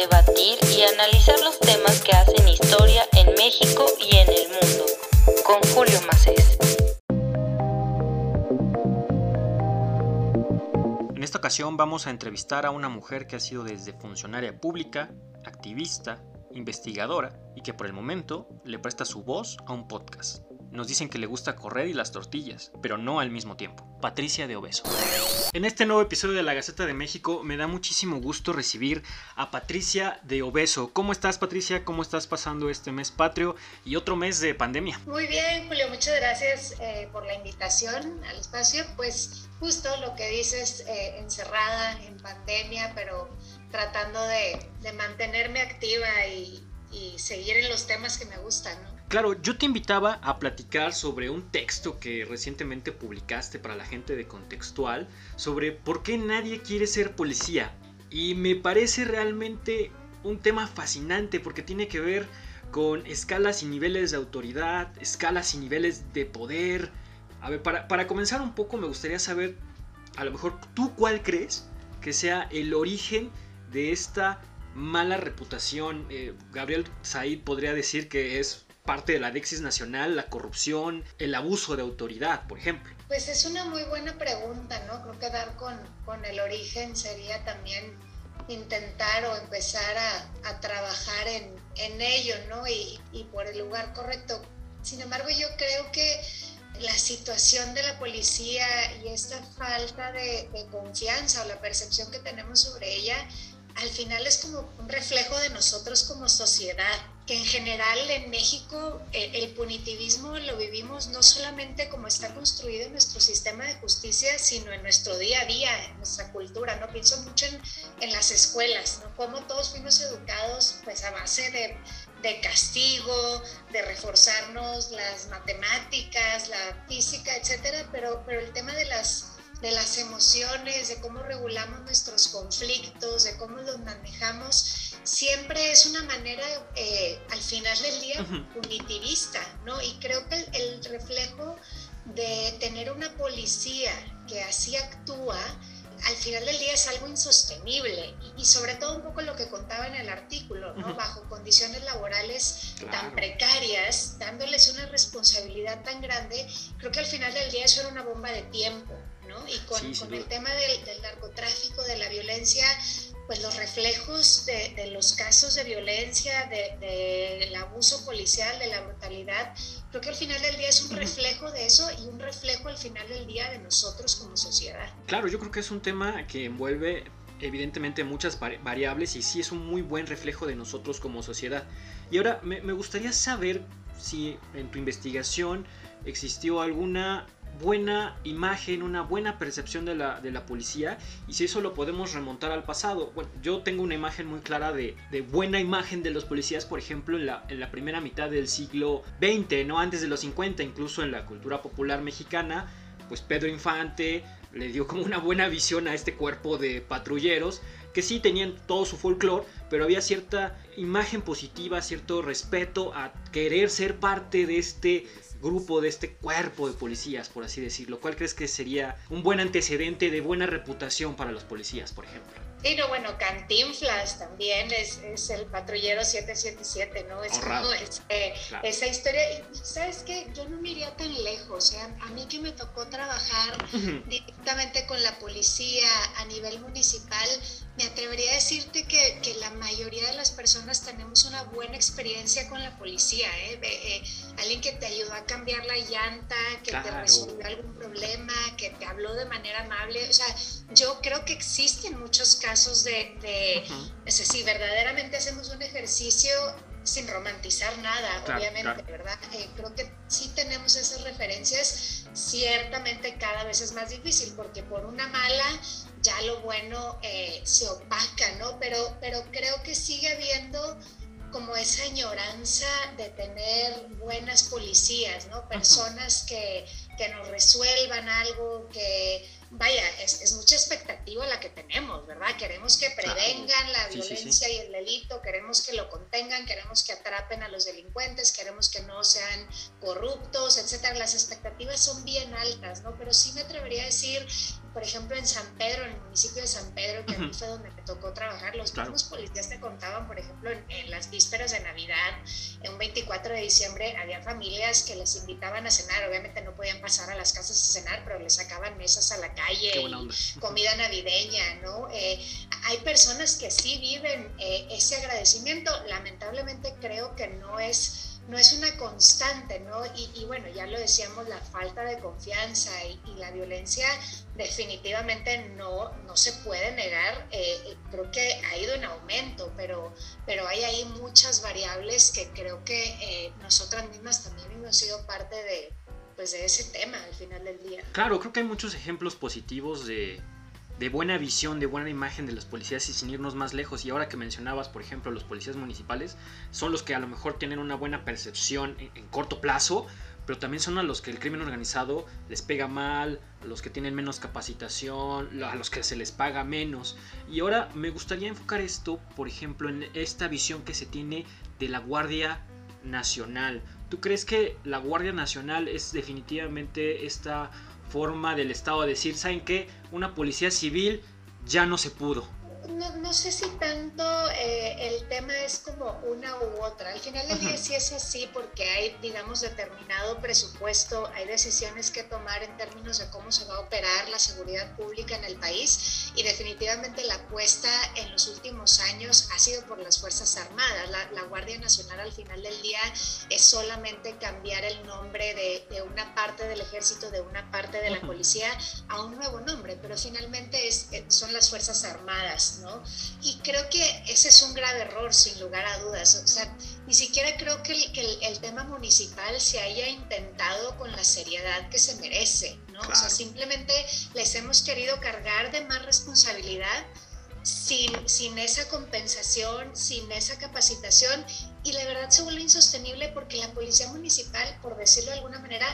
debatir y analizar los temas que hacen historia en México y en el mundo. Con Julio Macés. En esta ocasión vamos a entrevistar a una mujer que ha sido desde funcionaria pública, activista, investigadora y que por el momento le presta su voz a un podcast. Nos dicen que le gusta correr y las tortillas, pero no al mismo tiempo. Patricia de Obeso. En este nuevo episodio de la Gaceta de México me da muchísimo gusto recibir a Patricia de Obeso. ¿Cómo estás Patricia? ¿Cómo estás pasando este mes patrio y otro mes de pandemia? Muy bien, Julio, muchas gracias eh, por la invitación al espacio. Pues justo lo que dices, eh, encerrada en pandemia, pero tratando de, mantenerme activa y, y seguir en los temas que me gustan, ¿no? Claro, yo te invitaba a platicar sobre un texto que recientemente publicaste para la gente de Contextual sobre por qué nadie quiere ser policía. Y me parece realmente un tema fascinante porque tiene que ver con escalas y niveles de autoridad, escalas y niveles de poder. A ver, para, comenzar un poco me gustaría saber, a lo mejor tú cuál crees que sea el origen de esta mala reputación. Eh, Gabriel Said podría decir que es parte de la Dexis Nacional, la corrupción, el abuso de autoridad, por ejemplo? Pues es una muy buena pregunta, ¿no? Creo que dar con, el origen sería también intentar o empezar a, trabajar en, ello, ¿no? Y, y, por el lugar correcto. Sin embargo, yo creo que la situación de la policía y esta falta de, de confianza o la percepción que tenemos sobre ella, al final es como un reflejo de nosotros como sociedad que en general en México eh, el punitivismo lo vivimos no solamente como está construido en nuestro sistema de justicia, sino en nuestro día a día, en nuestra cultura, ¿no? Pienso mucho en, las escuelas, ¿no? Cómo todos fuimos educados pues a base de, de castigo, de reforzarnos las matemáticas, la física, etcétera, pero, pero el tema de las de las emociones, de cómo regulamos nuestros conflictos, de cómo los manejamos, siempre es una manera, eh, al final del día, punitivista, ¿no? Y creo que el, reflejo de tener una policía que así actúa, al final del día es algo insostenible y, sobre todo un poco lo que contaba en el artículo, ¿no? bajo condiciones laborales tan precarias, dándoles una responsabilidad tan grande, creo que al final del día eso era una bomba de tiempo. Y con, el tema del, del, narcotráfico, de la violencia, pues los reflejos de, los casos de violencia, del de, abuso policial, de la brutalidad, creo que al final del día es un reflejo de eso y un reflejo al final del día de nosotros como sociedad. Claro, yo creo que es un tema que envuelve evidentemente muchas variables y sí es un muy buen reflejo de nosotros como sociedad. Y ahora me, me gustaría saber si en tu investigación existió alguna buena imagen, una buena percepción de la, de la, policía y si eso lo podemos remontar al pasado. Bueno, yo tengo una imagen muy clara de, de buena imagen de los policías, por ejemplo, en la, en la, primera mitad del siglo XX, no antes de los 50, incluso en la cultura popular mexicana, pues Pedro Infante le dio como una buena visión a este cuerpo de patrulleros que sí tenían todo su folclore, pero había cierta imagen positiva, cierto respeto a querer ser parte de este grupo, de este cuerpo de policías, por así decirlo? ¿Cuál crees que sería un buen antecedente de buena reputación para los policías, por ejemplo? Sí, no, bueno, Cantinflas también es, es el patrullero 777, ¿no? Es como eh, esa historia. Y, ¿Sabes qué? Yo no me iría tan lejos. ¿eh? A mí que me tocó trabajar directamente con la policía a nivel municipal, me atrevería a decirte que, que, la mayoría de las personas tenemos una buena experiencia con la policía. ¿eh? eh alguien que te ayudó a cambiar la llanta, que te resolvió algún problema, que te habló de manera amable. O sea, yo creo que existen muchos casos de, de si verdaderamente hacemos un ejercicio sin romantizar nada, obviamente, ¿verdad? Eh, creo que sí tenemos esas referencias, ciertamente cada vez es más difícil, porque por una mala ya lo bueno eh, se opaca, ¿no? Pero, pero creo que sigue habiendo como esa añoranza de tener buenas policías, ¿no? Personas que, que nos resuelvan algo, que vaya, es, mucha expectativa la que tenemos, ¿verdad? Queremos que prevengan la violencia y el delito, queremos que lo contengan, queremos que atrapen a los delincuentes, queremos que no sean corruptos, etcétera. Las expectativas son bien altas, ¿no? Pero sí me atrevería a decir, por ejemplo, en San Pedro, en el municipio de San Pedro, que a mí fue donde me tocó trabajar, los mismos policías te contaban, por ejemplo, en, las vísperas de Navidad, en un 24 de diciembre, había familias que les invitaban a cenar, obviamente no podían pasar a las casas a cenar, pero les sacaban mesas a la calle, comida navideña, ¿no? Eh, hay personas que sí viven eh, ese agradecimiento, lamentablemente creo que no es no es una constante, ¿no? Y, bueno, ya lo decíamos, la falta de confianza y, la violencia definitivamente no, no se puede negar. Eh, creo que ha ido en aumento, pero, pero hay ahí muchas variables que creo que eh, nosotras mismas también hemos sido parte de, pues, de ese tema al final del día. Claro, creo que hay muchos ejemplos positivos de, de buena visión, de buena imagen de los policías y sin irnos más lejos. Y ahora que mencionabas, por ejemplo, los policías municipales, son los que a lo mejor tienen una buena percepción en, corto plazo, pero también son a los que el crimen organizado les pega mal, a los que tienen menos capacitación, a los que se les paga menos. Y ahora me gustaría enfocar esto, por ejemplo, en esta visión que se tiene de la Guardia Nacional. ¿Tú crees que la Guardia Nacional es definitivamente esta forma del Estado de decir, ¿saben qué? Una policía civil ya no se pudo no, no, sé si tanto eh, el tema es como una u otra. Al final del día sí es así porque hay, digamos, determinado presupuesto, hay decisiones que tomar en términos de cómo se va a operar la seguridad pública en el país y definitivamente la apuesta en los últimos años ha sido por las Fuerzas Armadas. La, la Guardia Nacional al final del día es solamente cambiar el nombre de, de una parte del ejército, de una parte de la policía a un nuevo nombre, pero finalmente es, eh, son las Fuerzas Armadas. Y creo que ese es un grave error, sin lugar a dudas. O sea, ni siquiera creo que el, tema municipal se haya intentado con la seriedad que se merece, ¿no? O sea, simplemente les hemos querido cargar de más responsabilidad sin, sin esa compensación, sin esa capacitación y la verdad se vuelve insostenible porque la policía municipal, por decirlo de alguna manera,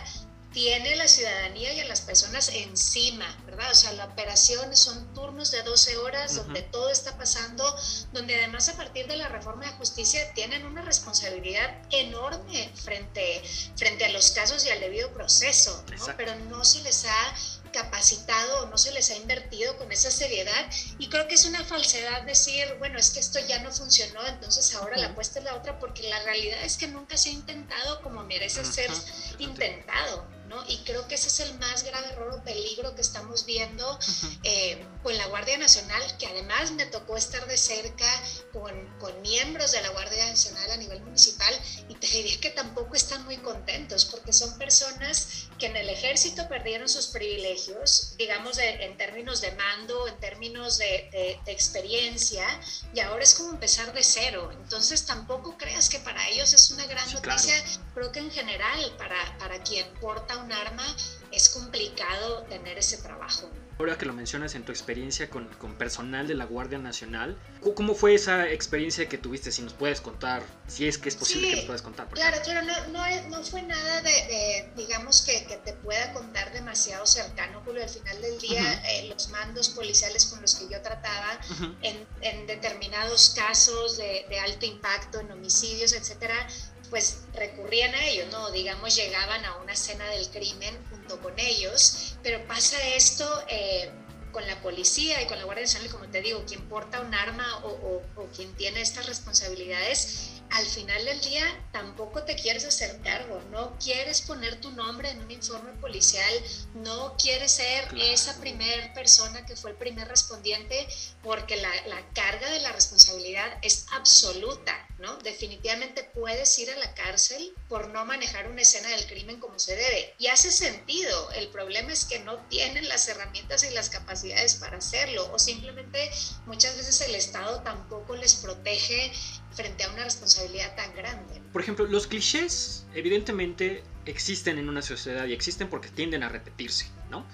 tiene la ciudadanía y a las personas encima, ¿verdad? O sea, la operación son turnos de 12 horas donde todo está pasando, donde además a partir de la reforma de justicia tienen una responsabilidad enorme frente, frente a los casos y al debido proceso, ¿no? Pero no se les ha capacitado o no se les ha invertido con esa seriedad y creo que es una falsedad decir, bueno, es que esto ya no funcionó, entonces ahora la apuesta es la otra, porque la realidad es que nunca se ha intentado como merece ser intentado. Y creo que ese es el más grave error o peligro que estamos viendo eh, con la Guardia Nacional, que además me tocó estar de cerca con, con, miembros de la Guardia Nacional a nivel municipal y te diría que tampoco están muy contentos porque son personas que en el ejército perdieron sus privilegios, digamos en términos de mando, en términos de, de, experiencia, y ahora es como empezar de cero. Entonces tampoco creas que para ellos es una gran noticia, creo que en general para, para quien porta un arma es complicado tener ese trabajo. Ahora que lo mencionas en tu experiencia con, con, personal de la Guardia Nacional, ¿cómo fue esa experiencia que tuviste? Si nos puedes contar, si es que es posible que nos puedas contar. claro, claro, no, no, no, fue nada de, digamos, que, que, te pueda contar demasiado cercano, Julio. Al final del día, eh, los mandos policiales con los que yo trataba en, en, determinados casos de, de alto impacto, en homicidios, etcétera, pues recurrían a ellos, ¿no? Digamos, llegaban a una escena del crimen junto con ellos, pero pasa esto eh, con la policía y con la Guardia Nacional, como te digo, quien porta un arma o, o quien tiene estas responsabilidades al final del día tampoco te quieres hacer cargo, no quieres poner tu nombre en un informe policial, no quieres ser esa primera persona que fue el primer respondiente, porque la, carga de la responsabilidad es absoluta, ¿no? Definitivamente puedes ir a la cárcel por no manejar una escena del crimen como se debe. Y hace sentido, el problema es que no tienen las herramientas y las capacidades para hacerlo, o simplemente muchas veces el Estado tampoco les protege frente a una responsabilidad tan grande. Por ejemplo, los clichés evidentemente existen en una sociedad y existen porque tienden a repetirse, ¿no?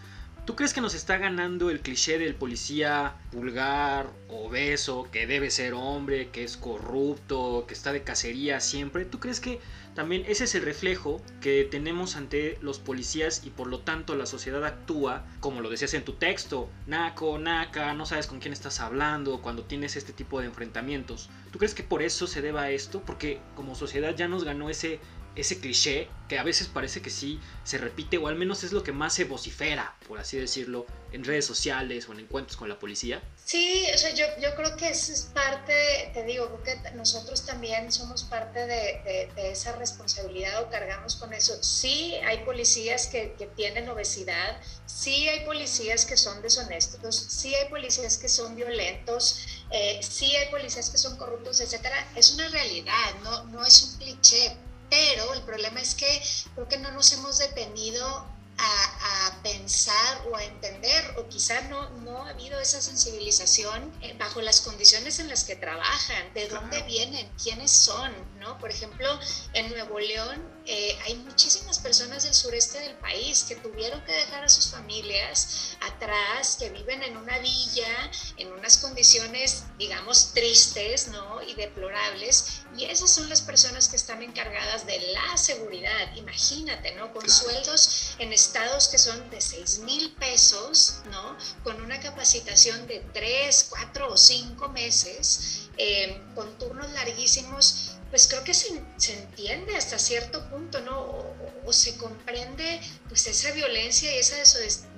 ¿Tú crees que nos está ganando el cliché del policía vulgar, obeso, que debe ser hombre, que es corrupto, que está de cacería siempre? ¿Tú crees que también ese es el reflejo que tenemos ante los policías y por lo tanto la sociedad actúa, como lo decías en tu texto, naco, naca, no sabes con quién estás hablando cuando tienes este tipo de enfrentamientos? ¿Tú crees que por eso se deba a esto? Porque como sociedad ya nos ganó ese ese cliché que a veces parece que sí se repite o al menos es lo que más se vocifera, por así decirlo, en redes sociales o en encuentros con la policía? Sí, o sea, yo, yo creo que eso es parte, te digo, creo que nosotros también somos parte de, de, esa responsabilidad o cargamos con eso. Sí hay policías que, que, tienen obesidad, sí hay policías que son deshonestos, sí hay policías que son violentos, eh, sí hay policías que son corruptos, etcétera. Es una realidad, no, no es un cliché pero el problema es que creo que no nos hemos detenido a, pensar o a entender, o quizá no, no ha habido esa sensibilización eh, bajo las condiciones en las que trabajan, de dónde vienen, quiénes son, ¿no? Por ejemplo, en Nuevo León eh, hay muchísimas personas del sureste del país que tuvieron que dejar a sus familias atrás, que viven en una villa, en unas condiciones, digamos, tristes, ¿no? Y deplorables, y esas son las personas que están encargadas de la seguridad, imagínate, ¿no? Con sueldos en estados que son de 6 mil pesos, ¿no? Con una capacitación de 3, 4 o 5 meses, eh, con turnos larguísimos, pues creo que se, se, entiende hasta cierto punto, ¿no? O, se comprende pues esa violencia y esa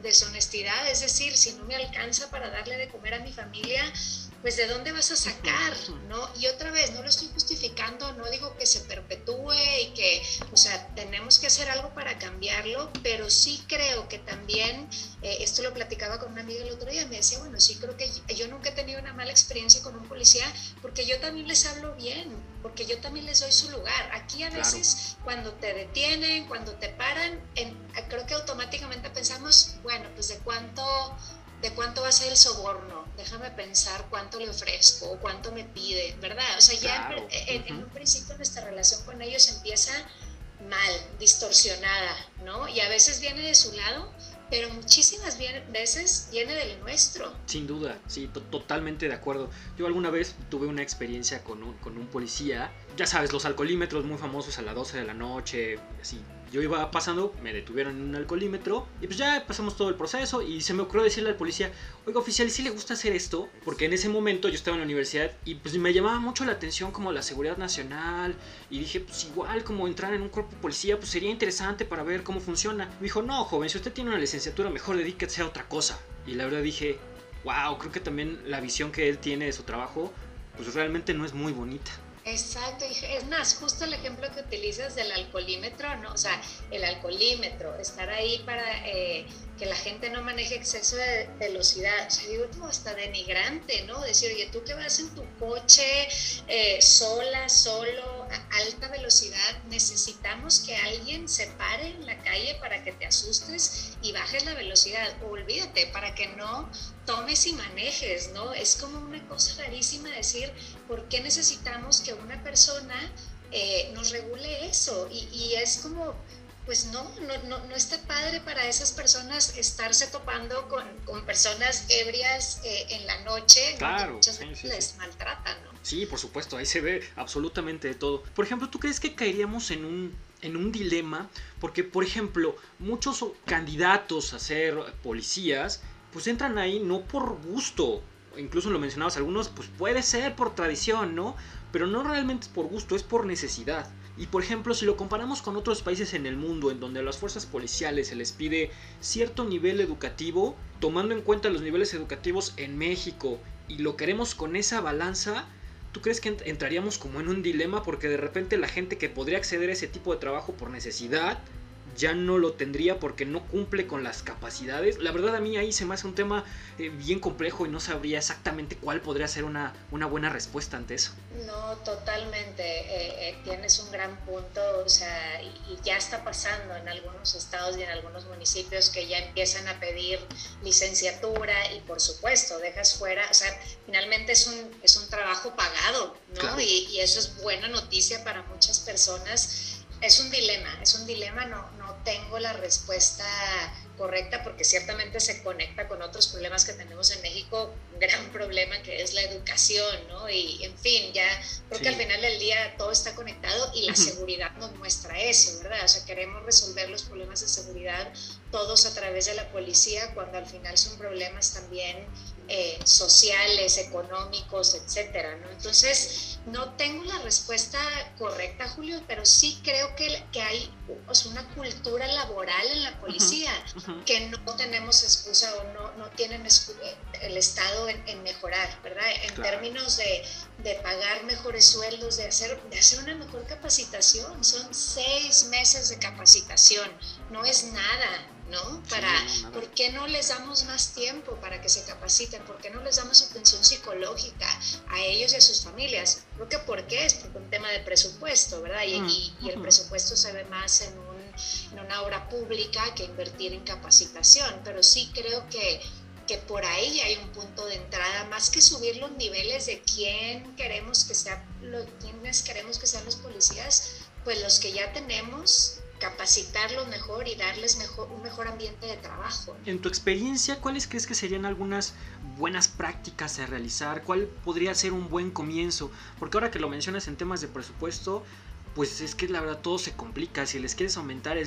deshonestidad, es decir, si no me alcanza para darle de comer a mi familia, pues de dónde vas a sacar, ¿no? Y otra vez, no lo estoy justificando, no digo que se perpetúe y que, o sea, tenemos que hacer algo para cambiarlo, pero sí creo que también, eh, esto lo platicaba con una amiga el otro día, me decía, bueno, sí creo que yo nunca he tenido una mala experiencia con un policía porque yo también les hablo bien, porque yo también les doy su lugar. Aquí a veces cuando te detienen, cuando te paran, creo que automáticamente pensamos, bueno, pues de cuánto de cuánto va a ser el soborno, déjame pensar cuánto le ofrezco, cuánto me pide, ¿verdad? O sea, ya en, un principio nuestra relación con ellos empieza mal, distorsionada, ¿no? Y a veces viene de su lado, pero muchísimas veces viene del nuestro. Sin duda, sí, totalmente de acuerdo. Yo alguna vez tuve una experiencia con un, con un policía, ya sabes, los alcoholímetros muy famosos a las 12 de la noche, así yo iba pasando, me detuvieron en un alcoholímetro y pues ya pasamos todo el proceso y se me ocurrió decirle al policía, oiga oficial, ¿y si le gusta hacer esto? Porque en ese momento yo estaba en la universidad y pues me llamaba mucho la atención como la seguridad nacional y dije, pues igual como entrar en un cuerpo policía, pues sería interesante para ver cómo funciona. Me dijo, no, joven, si usted tiene una licenciatura, mejor dedíquese a otra cosa. Y la verdad dije, wow, creo que también la visión que él tiene de su trabajo, pues realmente no es muy bonita. Exacto, es más, justo el ejemplo que utilizas del alcoholímetro, ¿no? O sea, el alcoholímetro, estar ahí para eh, que la gente no maneje exceso de velocidad, o sea, digo, como hasta denigrante, ¿no? Decir, oye, tú que vas en tu coche eh, sola, solo, a alta velocidad, necesitamos que alguien se pare en la calle para que te asustes y bajes la velocidad, olvídate, para que no tomes y manejes, ¿no? Es como una cosa rarísima decir, ¿por qué necesitamos que una persona eh, nos regule eso? Y es como pues no, no, no, está padre para esas personas estarse topando con, con personas ebrias eh, en la noche, claro, muchas veces les maltratan, ¿no? Sí, por supuesto, ahí se ve absolutamente de todo. Por ejemplo, ¿tú crees que caeríamos en un, en un dilema? Porque, por ejemplo, muchos candidatos a ser policías, pues entran ahí no por gusto, incluso lo mencionabas algunos, pues puede ser por tradición, ¿no? Pero no realmente es por gusto, es por necesidad. Y por ejemplo, si lo comparamos con otros países en el mundo en donde a las fuerzas policiales se les pide cierto nivel educativo, tomando en cuenta los niveles educativos en México y lo queremos con esa balanza, ¿tú crees que entraríamos como en un dilema porque de repente la gente que podría acceder a ese tipo de trabajo por necesidad ya no lo tendría porque no cumple con las capacidades. La verdad a mí ahí se me hace un tema eh, bien complejo y no sabría exactamente cuál podría ser una, una buena respuesta ante eso. No, totalmente. Eh, eh, tienes un gran punto, o sea, y, ya está pasando en algunos estados y en algunos municipios que ya empiezan a pedir licenciatura y por supuesto dejas fuera, o sea, finalmente es un, es un trabajo pagado, ¿no? Y, y eso es buena noticia para muchas personas es un dilema, es un dilema, no, no tengo la respuesta correcta porque ciertamente se conecta con otros problemas que tenemos en México, un gran problema que es la educación, ¿no? Y en fin, ya creo que al final del día todo está conectado y la seguridad nos muestra eso, ¿verdad? O sea, queremos resolver los problemas de seguridad todos a través de la policía cuando al final son problemas también eh, sociales, económicos, etcétera, ¿no? Entonces, no tengo la respuesta correcta, Julio, pero sí creo que, que hay una cultura laboral en la policía, que no tenemos excusa o no, no tienen el Estado en, mejorar, ¿verdad? En términos de, de, pagar mejores sueldos, de hacer, de hacer una mejor capacitación. Son seis meses de capacitación, no es nada. ¿no? Para, ¿por qué no les damos más tiempo para que se capaciten? ¿Por qué no les damos atención psicológica a ellos y a sus familias? Creo que ¿por qué? Es por un tema de presupuesto, ¿verdad? Y, mm, el presupuesto se ve más en, un, en una obra pública que invertir en capacitación, pero sí creo que que por ahí hay un punto de entrada, más que subir los niveles de quién queremos que sea, quiénes queremos que sean los policías, pues los que ya tenemos capacitarlos mejor y darles mejor, un mejor ambiente de trabajo. En tu experiencia, ¿cuáles crees que serían algunas buenas prácticas a realizar? ¿Cuál podría ser un buen comienzo? Porque ahora que lo mencionas en temas de presupuesto, pues es que la verdad todo se complica. Si les quieres aumentar el,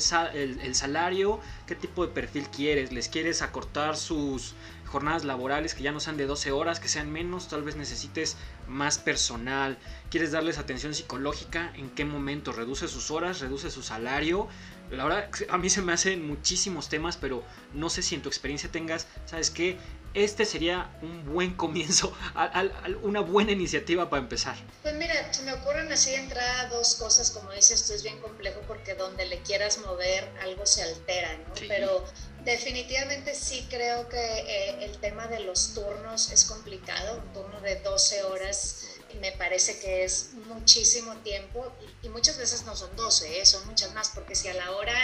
el, salario, ¿qué tipo de perfil quieres? ¿Les quieres acortar sus jornadas laborales que ya no sean de 12 horas, que sean menos? Tal vez necesites más personal. ¿Quieres darles atención psicológica? ¿En qué momento? ¿Reduce sus horas? ¿Reduce su salario? La verdad, a mí se me hacen muchísimos temas, pero no sé si en tu experiencia tengas, ¿sabes qué? Este sería un buen comienzo, una buena iniciativa para empezar. Pues mira, se me ocurren así de entrada dos cosas, como dices, esto es bien complejo porque donde le quieras mover algo se altera, ¿no? Pero definitivamente sí creo que eh, el tema de los turnos es complicado, un turno de 12 horas me parece que es muchísimo tiempo y, muchas veces no son 12, ¿eh? son muchas más, porque si a la hora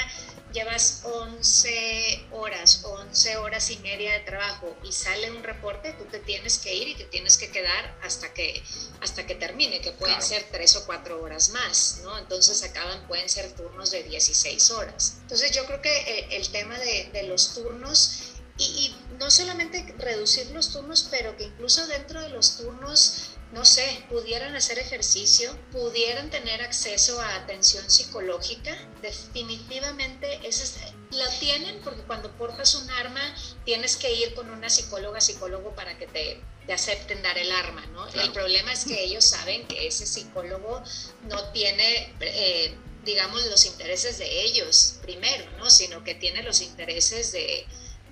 llevas 11 horas, 11 horas y media de trabajo y sale un reporte, tú te tienes que ir y te tienes que quedar hasta que, hasta que termine, que pueden ser 3 o 4 horas más, ¿no? Entonces acaban, pueden ser turnos de 16 horas. Entonces yo creo que eh, el tema de, de los turnos y, y, no solamente reducir los turnos, pero que incluso dentro de los turnos no sé, pudieran hacer ejercicio, pudieran tener acceso a atención psicológica, definitivamente eso lo tienen porque cuando portas un arma tienes que ir con una psicóloga, psicólogo para que te, acepten dar el arma, ¿no? El problema es que ellos saben que ese psicólogo no tiene... Eh, digamos, los intereses de ellos primero, ¿no? Sino que tiene los intereses de,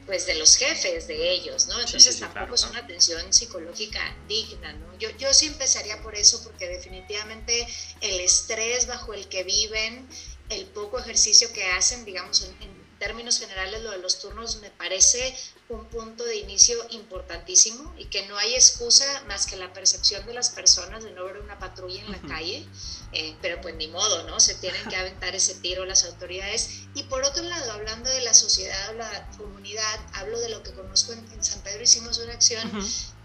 pues de los jefes de ellos, ¿no? Entonces tampoco es una atención psicológica digna, ¿no? Yo, yo sí empezaría por eso porque definitivamente el estrés bajo el que viven, el poco ejercicio que hacen, digamos, en términos generales lo de los turnos me parece un punto de inicio importantísimo y que no hay excusa más que la percepción de las personas de no ver una patrulla en la calle, eh, pero pues ni modo, ¿no? Se tienen que aventar ese tiro las autoridades. Y por otro lado, hablando de la sociedad, la comunidad, hablo de lo que conozco en, San Pedro, hicimos una acción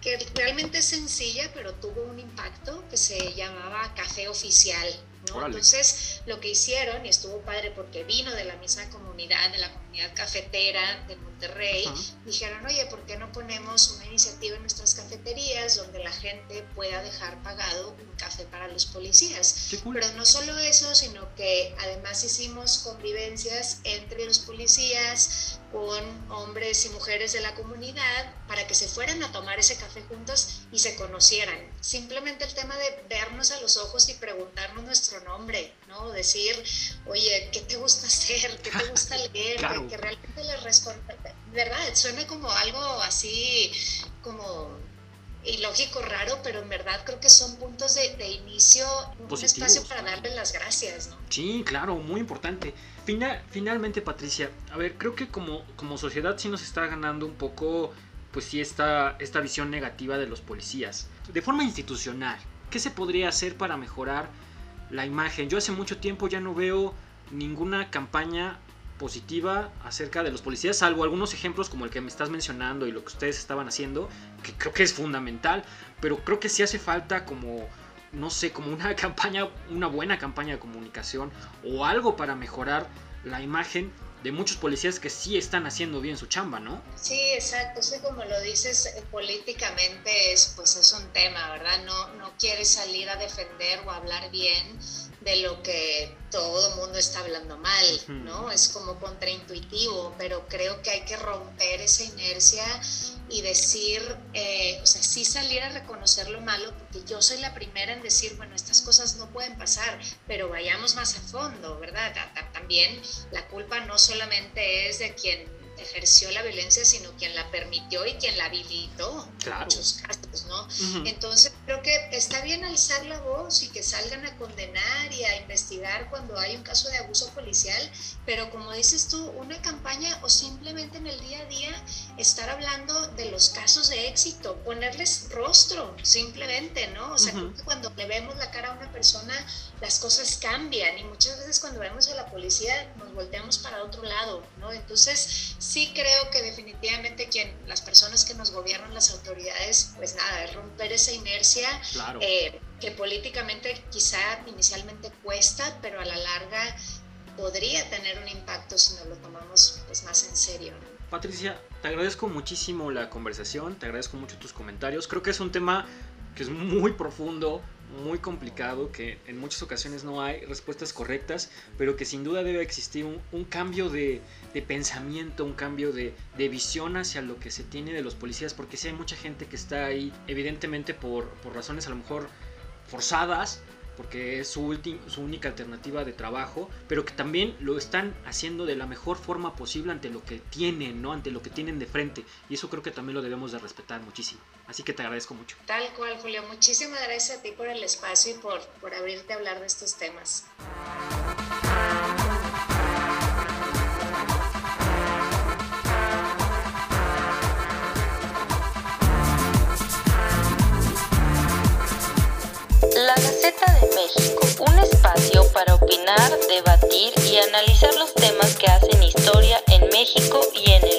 que realmente es sencilla, pero tuvo un impacto que se llamaba Café Oficial entonces, lo que hicieron, y estuvo padre porque vino de la misma comunidad, de la comunidad cafetera de Monterrey, dijeron, oye, ¿por qué no ponemos una iniciativa en nuestras cafeterías donde la gente pueda dejar pagado un café para los policías? Pero no solo eso, sino que además hicimos convivencias entre los policías, con hombres y mujeres de la comunidad para que se fueran a tomar ese café juntos y se conocieran. Simplemente el tema de vernos a los ojos y preguntarnos nuestro nombre, ¿no? Decir, oye, ¿qué te gusta hacer? ¿Qué te gusta leer? Que, realmente les responda. ¿Verdad? Suena como algo así, como ilógico, raro, pero en verdad creo que son puntos de, de inicio, un espacio para darles las gracias, ¿no? Sí, claro, muy importante finalmente, Patricia, a ver, creo que como, como sociedad sí nos está ganando un poco, pues sí, esta, esta visión negativa de los policías. De forma institucional, ¿qué se podría hacer para mejorar la imagen? Yo hace mucho tiempo ya no veo ninguna campaña positiva acerca de los policías, salvo algunos ejemplos como el que me estás mencionando y lo que ustedes estaban haciendo, que creo que es fundamental, pero creo que sí hace falta como no sé, como una campaña, una buena campaña de comunicación o algo para mejorar la imagen de muchos policías que sí están haciendo bien su chamba, ¿no? Sí, exacto. Sí, como lo dices, eh, políticamente es, pues es un tema, ¿verdad? No, no quieres salir a defender o hablar bien de lo que todo el mundo está hablando mal, ¿no? Es como contraintuitivo, pero creo que hay que romper esa inercia y decir, eh, o sea, sí salir a reconocer lo malo, porque yo soy la primera en decir, bueno, estas cosas no pueden pasar, pero vayamos más a fondo, ¿verdad? También la culpa no solamente es de quien ejerció la violencia, sino quien la permitió y quien la habilitó en muchos casos, ¿no? Entonces creo que está bien alzar la voz y que salgan a condenar y a investigar cuando hay un caso de abuso policial, pero como dices tú, una campaña o simplemente en el día a día estar hablando de los casos de éxito, ponerles rostro, simplemente, ¿no? O sea, creo que cuando le vemos la cara a una persona, las cosas cambian y muchas veces cuando vemos a la policía nos volteamos para otro lado, ¿no? Entonces, sí creo que definitivamente quien, las personas que nos gobiernan, las autoridades, pues nada, es romper esa inercia eh, que políticamente quizá inicialmente cuesta, pero a la larga podría tener un impacto si nos lo tomamos pues, más en serio. Patricia, te agradezco muchísimo la conversación, te agradezco mucho tus comentarios. Creo que es un tema que es muy profundo, muy complicado, que en muchas ocasiones no hay respuestas correctas, pero que sin duda debe existir un, cambio de, pensamiento, un cambio de, visión hacia lo que se tiene de los policías, porque si hay mucha gente que está ahí, evidentemente por, por razones a lo mejor forzadas, porque es su, su única alternativa de trabajo, pero que también lo están haciendo de la mejor forma posible ante lo que tienen, ¿no? Ante lo que tienen de frente. Y eso creo que también lo debemos de respetar muchísimo. Así que te agradezco mucho. Tal cual, Julio. Muchísimas gracias a ti por el espacio y por, por abrirte a hablar de estos temas. debatir y analizar los temas que hacen historia en México y en el